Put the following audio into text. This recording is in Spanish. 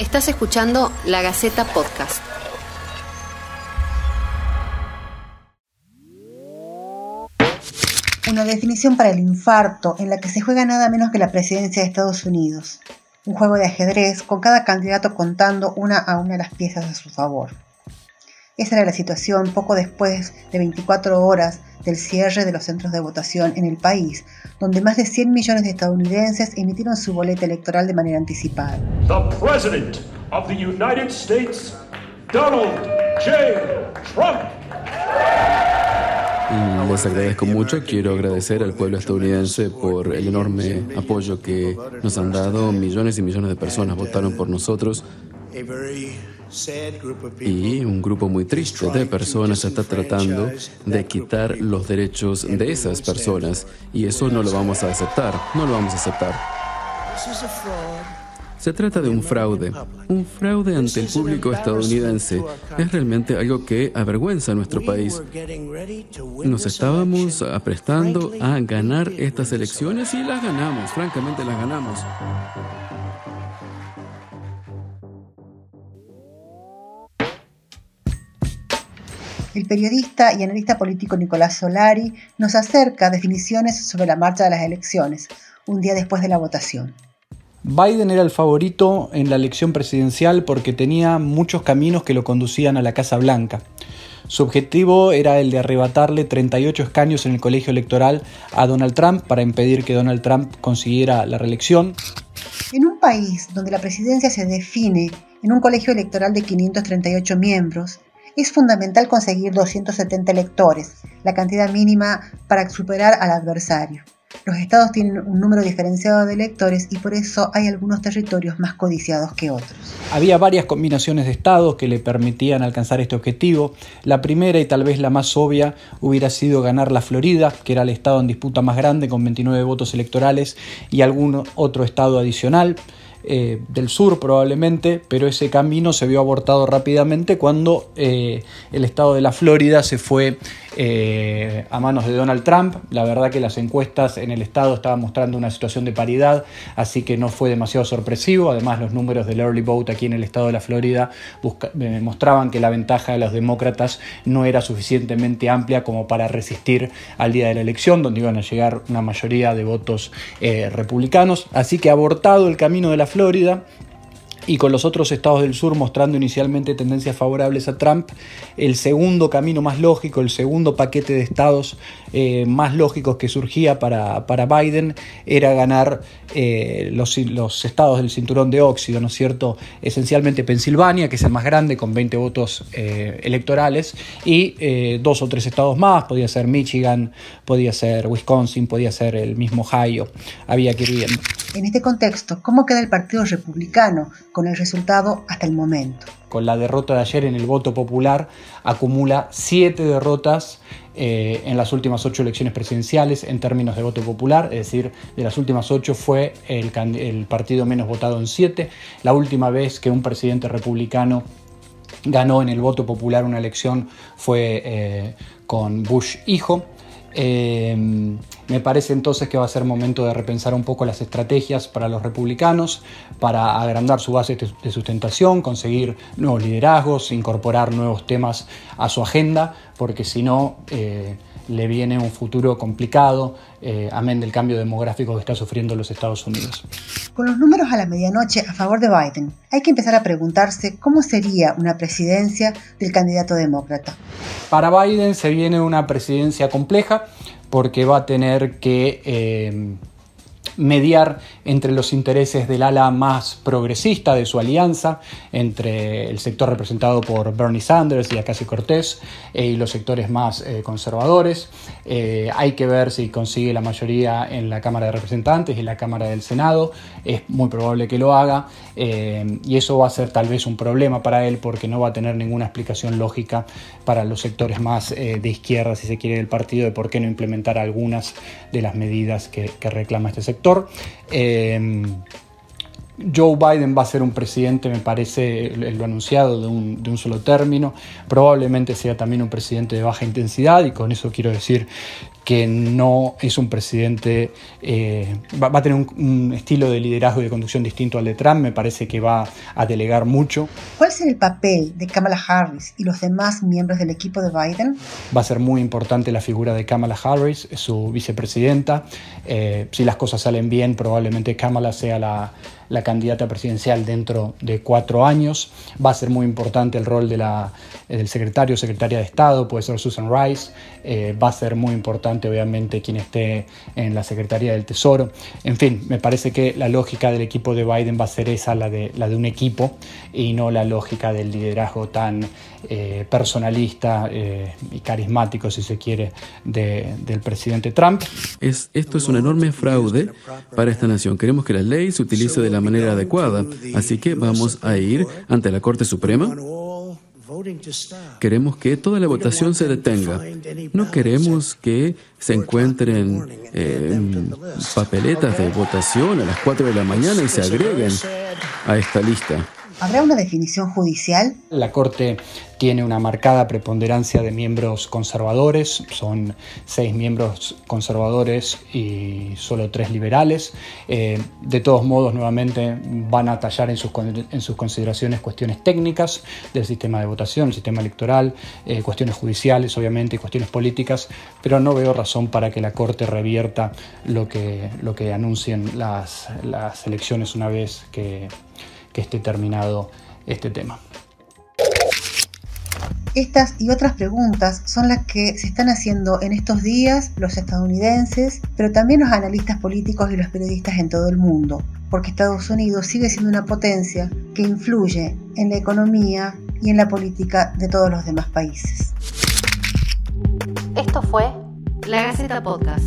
Estás escuchando La Gaceta Podcast. Una definición para el infarto en la que se juega nada menos que la presidencia de Estados Unidos. Un juego de ajedrez con cada candidato contando una a una las piezas a su favor. Esa era la situación poco después de 24 horas del cierre de los centros de votación en el país, donde más de 100 millones de estadounidenses emitieron su boleta electoral de manera anticipada. The President of the United States, Donald J. Trump. Les agradezco mucho. Quiero agradecer al pueblo estadounidense por el enorme apoyo que nos han dado. Millones y millones de personas votaron por nosotros. Y un grupo muy triste de personas está tratando de quitar los derechos de esas personas. Y eso no lo vamos a aceptar. No lo vamos a aceptar. Se trata de un fraude, un fraude ante el público estadounidense. Es realmente algo que avergüenza a nuestro país. Nos estábamos aprestando a ganar estas elecciones y las ganamos, francamente las ganamos. El periodista y analista político Nicolás Solari nos acerca definiciones sobre la marcha de las elecciones, un día después de la votación. Biden era el favorito en la elección presidencial porque tenía muchos caminos que lo conducían a la Casa Blanca. Su objetivo era el de arrebatarle 38 escaños en el colegio electoral a Donald Trump para impedir que Donald Trump consiguiera la reelección. En un país donde la presidencia se define en un colegio electoral de 538 miembros, es fundamental conseguir 270 electores, la cantidad mínima para superar al adversario. Los estados tienen un número diferenciado de electores y por eso hay algunos territorios más codiciados que otros. Había varias combinaciones de estados que le permitían alcanzar este objetivo. La primera y tal vez la más obvia hubiera sido ganar la Florida, que era el estado en disputa más grande con 29 votos electorales y algún otro estado adicional. Eh, del sur probablemente, pero ese camino se vio abortado rápidamente cuando eh, el estado de la Florida se fue eh, a manos de Donald Trump. La verdad que las encuestas en el estado estaban mostrando una situación de paridad, así que no fue demasiado sorpresivo. Además, los números del early vote aquí en el estado de la Florida mostraban que la ventaja de los demócratas no era suficientemente amplia como para resistir al día de la elección, donde iban a llegar una mayoría de votos republicanos. Así que abortado el camino de la Florida y con los otros estados del sur mostrando inicialmente tendencias favorables a Trump, el segundo camino más lógico, el segundo paquete de estados eh, más lógicos que surgía para, para Biden era ganar eh, los, los, estados del cinturón de óxido, ¿no es cierto? Esencialmente Pensilvania, que es el más grande, con 20 votos eh, electorales, y dos o tres estados más, podía ser Michigan, podía ser Wisconsin, podía ser el mismo Ohio, había que ir viendo. En este contexto, ¿cómo queda el Partido Republicano con el resultado hasta el momento? Con la derrota de ayer en el voto popular, acumula siete derrotas eh, en las últimas ocho elecciones presidenciales en términos de voto popular, es decir, de las últimas ocho fue el, partido menos votado en siete. La última vez que un presidente republicano ganó en el voto popular una elección fue eh, con Bush hijo. Eh, me parece entonces que va a ser momento de repensar un poco las estrategias para los republicanos, para agrandar su base de sustentación, conseguir nuevos liderazgos, incorporar nuevos temas a su agenda, porque si no eh, le viene un futuro complicado, eh, amén del cambio demográfico que está sufriendo los Estados Unidos. Con los números a la medianoche a favor de Biden, hay que empezar a preguntarse cómo sería una presidencia del candidato demócrata. Para Biden se viene una presidencia compleja porque va a tener que eh, mediar entre los intereses del ala más progresista de su alianza, entre el sector representado por Bernie Sanders y Acacio Cortés eh, y los sectores más eh, conservadores. Eh, hay que ver si consigue la mayoría en la Cámara de Representantes y en la Cámara del Senado. Es muy probable que lo haga y eso va a ser tal vez un problema para él porque no va a tener ninguna explicación lógica para los sectores más de izquierda, si se quiere, del partido de por qué no implementar algunas de las medidas que reclama este sector. Em, Joe Biden va a ser un presidente, me parece, lo anunciado, de un, de un, solo término. Probablemente sea también un presidente de baja intensidad y con eso quiero decir que no es un presidente, eh, va, a tener un, estilo de liderazgo y de conducción distinto al de Trump, me parece que va a delegar mucho. ¿Cuál será el papel de Kamala Harris y los demás miembros del equipo de Biden? Va a ser muy importante la figura de Kamala Harris, su vicepresidenta. Eh, si las cosas salen bien, probablemente Kamala sea la la candidata presidencial dentro de cuatro años. Va a ser muy importante el rol de la, del secretario o secretaria de Estado, puede ser Susan Rice. Eh, va a ser muy importante, obviamente, quien esté en la Secretaría del Tesoro. En fin, me parece que la lógica del equipo de Biden va a ser esa, la de, la de un equipo, y no la lógica del liderazgo tan eh, personalista eh, y carismático, si se quiere, del presidente Trump. Es, esto es un enorme fraude para esta nación. Queremos que la ley se utilice de la manera adecuada. Así que vamos a ir ante la Corte Suprema. Queremos que toda la votación se detenga. No queremos que se encuentren eh, papeletas de votación a las 4 de la mañana y se agreguen a esta lista. ¿Habrá una definición judicial? La Corte tiene una marcada preponderancia de miembros conservadores, son seis miembros conservadores y solo tres liberales. Eh, de todos modos, nuevamente van a tallar en sus, consideraciones cuestiones técnicas del sistema de votación, el sistema electoral, eh, cuestiones judiciales, obviamente, y cuestiones políticas, pero no veo razón para que la Corte revierta lo que, lo que anuncien las, las elecciones una vez que que esté terminado este tema. Estas y otras preguntas son las que se están haciendo en estos días los estadounidenses, pero también los analistas políticos y los periodistas en todo el mundo, porque Estados Unidos sigue siendo una potencia que influye en la economía y en la política de todos los demás países. Esto fue La Gaceta Podcast.